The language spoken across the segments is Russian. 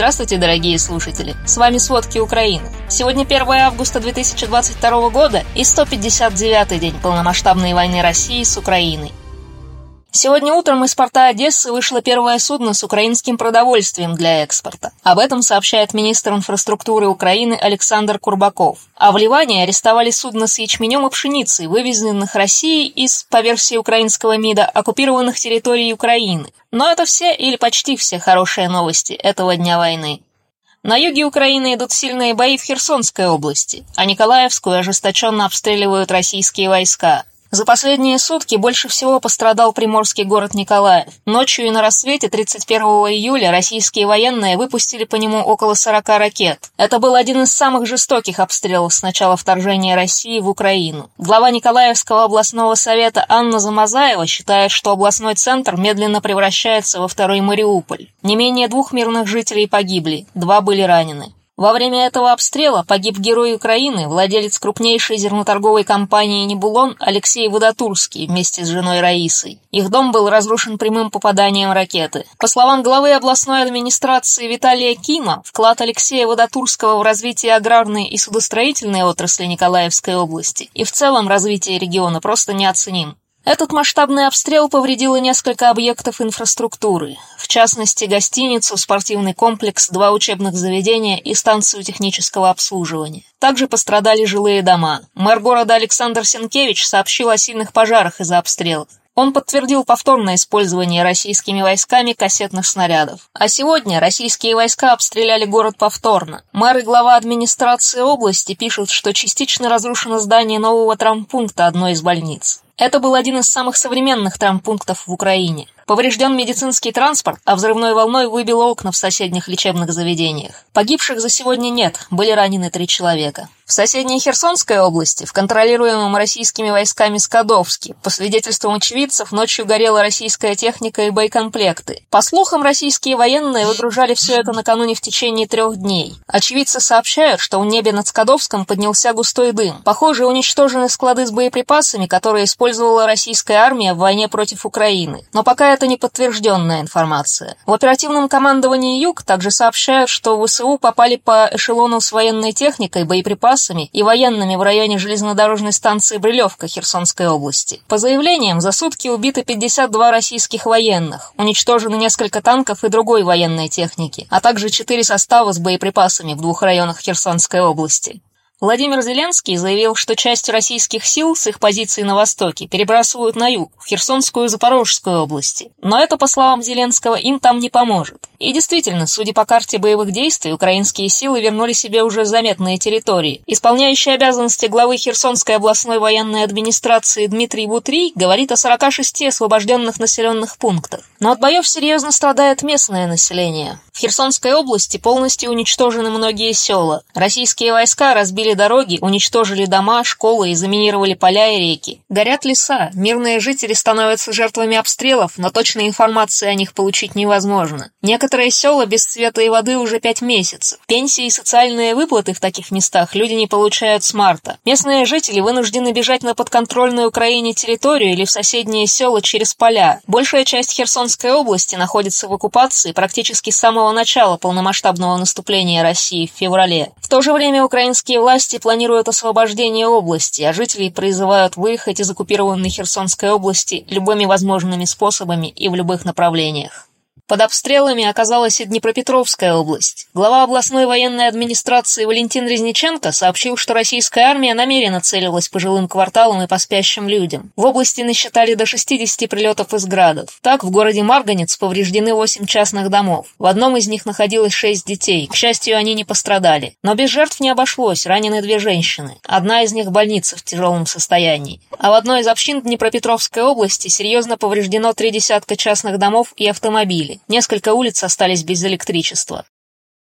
Здравствуйте, дорогие слушатели! С вами «Сводки Украины». Сегодня 1 августа 2022 года и 159-й день полномасштабной войны России с Украиной. Сегодня утром из порта Одессы вышло первое судно с украинским продовольствием для экспорта. Об этом сообщает министр инфраструктуры Украины Александр Курбаков. А в Ливане арестовали судно с ячменем и пшеницей, вывезенных Россией из, по версии украинского МИДа, оккупированных территорий Украины. Но это все или почти все хорошие новости этого дня войны. На юге Украины идут сильные бои в Херсонской области, а Николаевскую ожесточенно обстреливают российские войска. За последние сутки больше всего пострадал приморский город Николаев. Ночью и на рассвете 31 июля российские военные выпустили по нему около 40 ракет. Это был один из самых жестоких обстрелов с начала вторжения России в Украину. Глава Николаевского областного совета Анна Замазаева считает, что областной центр медленно превращается во второй Мариуполь. Не менее двух мирных жителей погибли, два были ранены. Во время этого обстрела погиб герой Украины, владелец крупнейшей зерноторговой компании «Небулон» Алексей Водотурский вместе с женой Раисой. Их дом был разрушен прямым попаданием ракеты. По словам главы областной администрации Виталия Кима, вклад Алексея Водотурского в развитие аграрной и судостроительной отрасли Николаевской области и в целом развитие региона просто неоценим. Этот масштабный обстрел повредил несколько объектов инфраструктуры, в частности гостиницу, спортивный комплекс, два учебных заведения и станцию технического обслуживания. Также пострадали жилые дома. Мэр города Александр Сенкевич сообщил о сильных пожарах из-за обстрелов. Он подтвердил повторное использование российскими войсками кассетных снарядов. А сегодня российские войска обстреляли город повторно. Мэр и глава администрации области пишут, что частично разрушено здание нового травмпункта одной из больниц. Это был один из самых современных травмпунктов в Украине. Поврежден медицинский транспорт, а взрывной волной выбило окна в соседних лечебных заведениях. Погибших за сегодня нет, были ранены три человека. В соседней Херсонской области, в контролируемом российскими войсками Скадовске, по свидетельствам очевидцев, ночью горела российская техника и боекомплекты. По слухам, российские военные выгружали все это накануне в течение трех дней. Очевидцы сообщают, что в небе над Скадовском поднялся густой дым. Похоже, уничтожены склады с боеприпасами, которые использовала российская армия в войне против Украины. Но пока это не подтвержденная информация. В оперативном командовании «Юг» также сообщают, что ВСУ попали по эшелону с военной техникой, боеприпасами и военными в районе железнодорожной станции Брилевка Херсонской области. По заявлениям, за сутки убиты 52 российских военных, уничтожены несколько танков и другой военной техники, а также четыре состава с боеприпасами в двух районах Херсонской области. Владимир Зеленский заявил, что часть российских сил с их позиций на востоке перебрасывают на юг, в Херсонскую и Запорожскую области. Но это, по словам Зеленского, им там не поможет. И действительно, судя по карте боевых действий, украинские силы вернули себе уже заметные территории. Исполняющий обязанности главы Херсонской областной военной администрации Дмитрий Бутрий говорит о 46 освобожденных населенных пунктах. Но от боев серьезно страдает местное население. В Херсонской области полностью уничтожены многие села. Российские войска разбили дороги, уничтожили дома, школы и заминировали поля и реки. Горят леса, мирные жители становятся жертвами обстрелов, но точной информации о них получить невозможно. Некоторые села без света и воды уже пять месяцев. Пенсии и социальные выплаты в таких местах люди не получают с марта. Местные жители вынуждены бежать на подконтрольную Украине территорию или в соседние села через поля. Большая часть Херсонской области находится в оккупации практически с самого начала полномасштабного наступления России в феврале. В то же время украинские власти планируют освобождение области, а жителей призывают выехать из оккупированной Херсонской области любыми возможными способами и в любых направлениях. Под обстрелами оказалась и Днепропетровская область. Глава областной военной администрации Валентин Резниченко сообщил, что российская армия намеренно целилась по жилым кварталам и по спящим людям. В области насчитали до 60 прилетов из градов. Так, в городе Марганец повреждены 8 частных домов. В одном из них находилось 6 детей. К счастью, они не пострадали. Но без жертв не обошлось, ранены две женщины. Одна из них в больнице в тяжелом состоянии. А в одной из общин Днепропетровской области серьезно повреждено три десятка частных домов и автомобилей. Несколько улиц остались без электричества.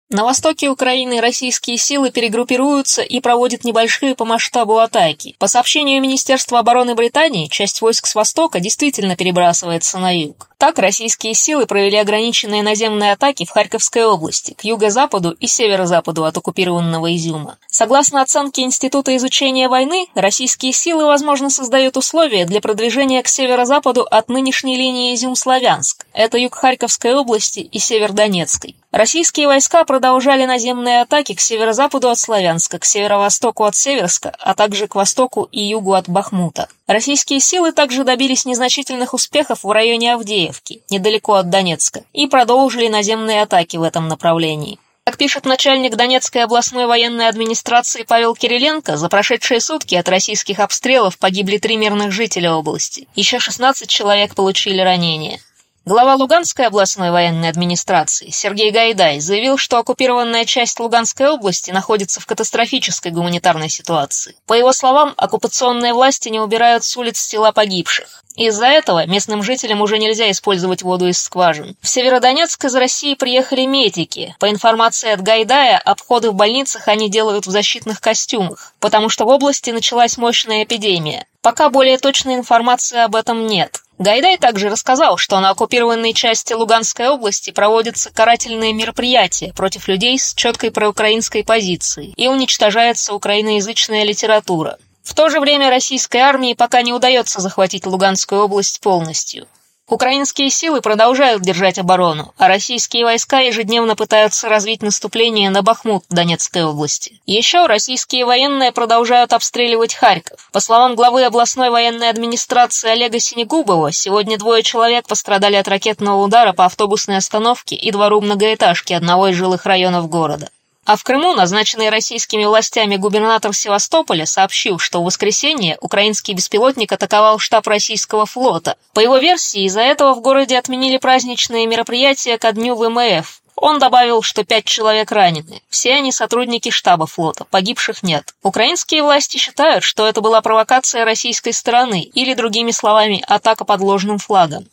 На востоке Украины российские силы перегруппируются и проводят небольшие по масштабу атаки. По сообщению Министерства обороны Британии, часть войск с востока действительно перебрасывается на юг. Так, российские силы провели ограниченные наземные атаки в Харьковской области, к юго-западу и северо-западу от оккупированного Изюма. Согласно оценке Института изучения войны, российские силы, возможно, создают условия для продвижения к северо-западу от нынешней линии Изюм-Славянск. Это юг Харьковской области и север Донецкой. Российские войска продолжали наземные атаки к северо-западу от Славянска, к северо-востоку от Северска, а также к востоку и югу от Бахмута. Российские силы также добились незначительных успехов в районе Авдеевки, недалеко от Донецка, и продолжили наземные атаки в этом направлении. Как пишет начальник Донецкой областной военной администрации Павел Кириленко, за прошедшие сутки от российских обстрелов погибли три мирных жителя области. Еще 16 человек получили ранения. Глава Луганской областной военной администрации Сергей Гайдай заявил, что оккупированная часть Луганской области находится в катастрофической гуманитарной ситуации. По его словам, оккупационные власти не убирают с улиц тела погибших. Из-за этого местным жителям уже нельзя использовать воду из скважин. В Северодонецк из России приехали медики. По информации от Гайдая, обходы в больницах они делают в защитных костюмах, потому что в области началась мощная эпидемия. Пока более точной информации об этом нет. Гайдай также рассказал, что на оккупированной части Луганской области проводятся карательные мероприятия против людей с четкой проукраинской позицией и уничтожается украиноязычная литература. В то же время российской армии пока не удается захватить Луганскую область полностью. Украинские силы продолжают держать оборону, а российские войска ежедневно пытаются развить наступление на Бахмут Донецкой области. Еще российские военные продолжают обстреливать Харьков. По словам главы областной военной администрации Олега Синегубова, сегодня двое человек пострадали от ракетного удара по автобусной остановке и двору многоэтажки одного из жилых районов города. А в Крыму назначенный российскими властями губернатор Севастополя сообщил, что в воскресенье украинский беспилотник атаковал штаб российского флота. По его версии, из-за этого в городе отменили праздничные мероприятия ко дню ВМФ. Он добавил, что пять человек ранены. Все они сотрудники штаба флота, погибших нет. Украинские власти считают, что это была провокация российской стороны или, другими словами, атака под ложным флагом.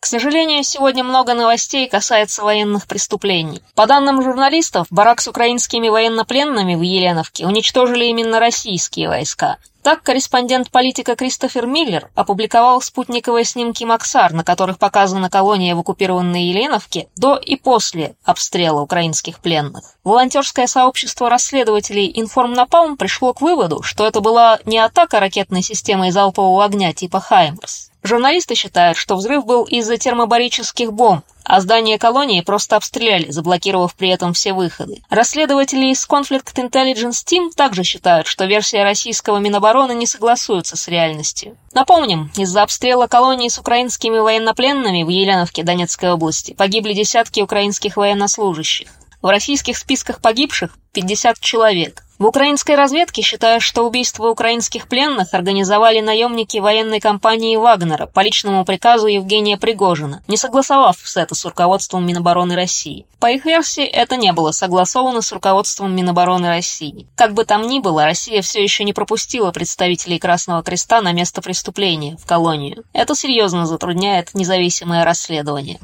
К сожалению, сегодня много новостей касается военных преступлений. По данным журналистов, барак с украинскими военнопленными в Еленовке уничтожили именно российские войска. Так, корреспондент политика Кристофер Миллер опубликовал спутниковые снимки Максар, на которых показана колония в оккупированной Еленовке до и после обстрела украинских пленных. Волонтерское сообщество расследователей Информнапалм пришло к выводу, что это была не атака ракетной системой залпового огня типа «Хаймерс». Журналисты считают, что взрыв был из-за термобарических бомб, а здание колонии просто обстреляли, заблокировав при этом все выходы. Расследователи из Conflict Intelligence Team также считают, что версия российского Минобороны не согласуется с реальностью. Напомним, из-за обстрела колонии с украинскими военнопленными в Еленовке Донецкой области погибли десятки украинских военнослужащих. В российских списках погибших 50 человек. В украинской разведке считают, что убийство украинских пленных организовали наемники военной компании «Вагнера» по личному приказу Евгения Пригожина, не согласовав это с руководством Минобороны России. По их версии, это не было согласовано с руководством Минобороны России. Как бы там ни было, Россия все еще не пропустила представителей Красного Креста на место преступления, в колонию. Это серьезно затрудняет независимое расследование.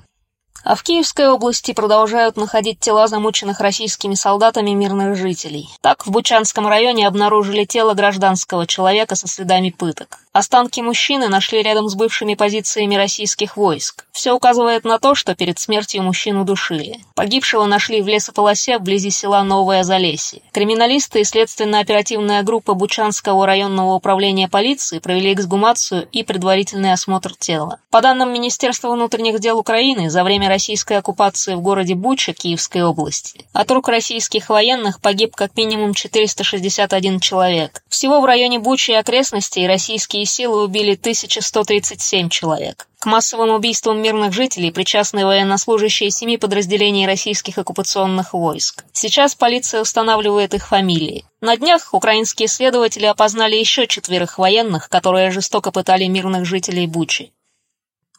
А в Киевской области продолжают находить тела замученных российскими солдатами мирных жителей. Так, в Бучанском районе обнаружили тело гражданского человека со следами пыток. Останки мужчины нашли рядом с бывшими позициями российских войск. Все указывает на то, что перед смертью мужчину душили. Погибшего нашли в лесополосе вблизи села Новое Залесье. Криминалисты и следственно-оперативная группа Бучанского районного управления полиции провели эксгумацию и предварительный осмотр тела. По данным Министерства внутренних дел Украины, за время российской оккупации в городе Буча Киевской области от рук российских военных погиб как минимум 461 человек. Всего в районе Бучи и окрестностей российские силы убили 1137 человек. К массовым убийствам мирных жителей причастны военнослужащие семи подразделений российских оккупационных войск. Сейчас полиция устанавливает их фамилии. На днях украинские следователи опознали еще четверых военных, которые жестоко пытали мирных жителей Бучи.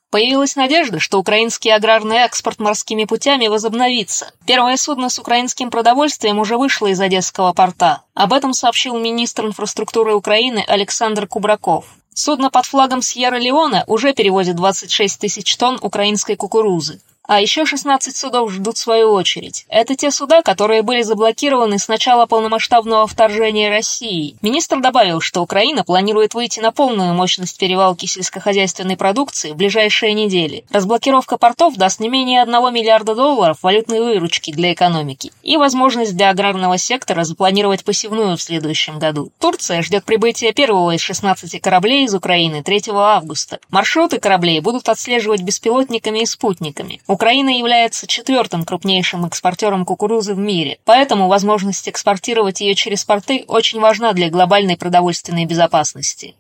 Появилась надежда, что украинский аграрный экспорт морскими путями возобновится. Первое судно с украинским продовольствием уже вышло из Одесского порта. Об этом сообщил министр инфраструктуры Украины Александр Кубраков. Судно под флагом Сьерра-Леоне уже перевозит 26 тысяч тонн украинской кукурузы. А еще 16 судов ждут свою очередь. Это те суда, которые были заблокированы с начала полномасштабного вторжения России. Министр добавил, что Украина планирует выйти на полную мощность перевалки сельскохозяйственной продукции в ближайшие недели. Разблокировка портов даст не менее 1 миллиарда долларов валютной выручки для экономики и возможность для аграрного сектора запланировать посевную в следующем году. Турция ждет прибытия первого из 16 кораблей из Украины 3 августа. Маршруты кораблей будут отслеживать беспилотниками и спутниками. Украина является четвертым крупнейшим экспортером кукурузы в мире, поэтому возможность экспортировать ее через порты очень важна для глобальной продовольственной безопасности.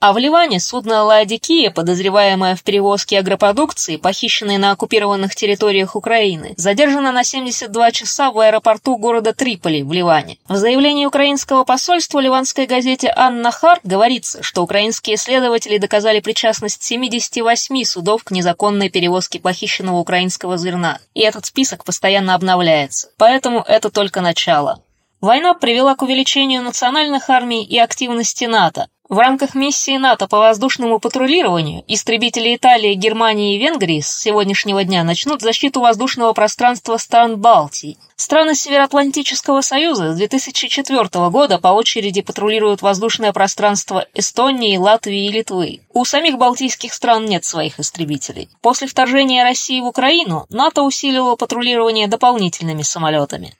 А в Ливане судно «Ладикия», подозреваемое в перевозке агропродукции, похищенной на оккупированных территориях Украины, задержано на 72 часа в аэропорту города Триполи в Ливане. В заявлении украинского посольства ливанской газете «Анна Хар» говорится, что украинские следователи доказали причастность 78 судов к незаконной перевозке похищенного украинского зерна, и этот список постоянно обновляется. Поэтому это только начало. Война привела к увеличению национальных армий и активности НАТО, в рамках миссии НАТО по воздушному патрулированию истребители Италии, Германии и Венгрии с сегодняшнего дня начнут защиту воздушного пространства стран Балтии. Страны Североатлантического союза с 2004 года по очереди патрулируют воздушное пространство Эстонии, Латвии и Литвы. У самих балтийских стран нет своих истребителей. После вторжения России в Украину НАТО усилило патрулирование дополнительными самолетами.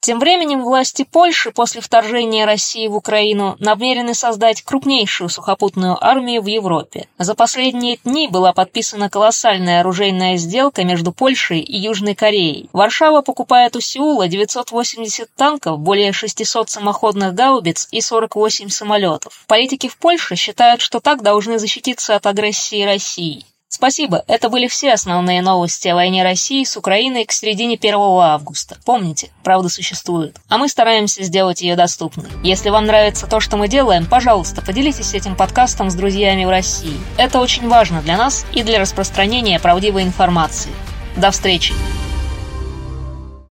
Тем временем власти Польши после вторжения России в Украину намерены создать крупнейшую сухопутную армию в Европе. За последние дни была подписана колоссальная оружейная сделка между Польшей и Южной Кореей. Варшава покупает у Сеула 980 танков, более 600 самоходных гаубиц и 48 самолетов. Политики в Польше считают, что так должны защититься от агрессии России. Спасибо, это были все основные новости о войне России с Украиной к середине 1 августа. Помните, правда существует. А мы стараемся сделать ее доступной. Если вам нравится то, что мы делаем, пожалуйста, поделитесь этим подкастом с друзьями в России. Это очень важно для нас и для распространения правдивой информации. До встречи!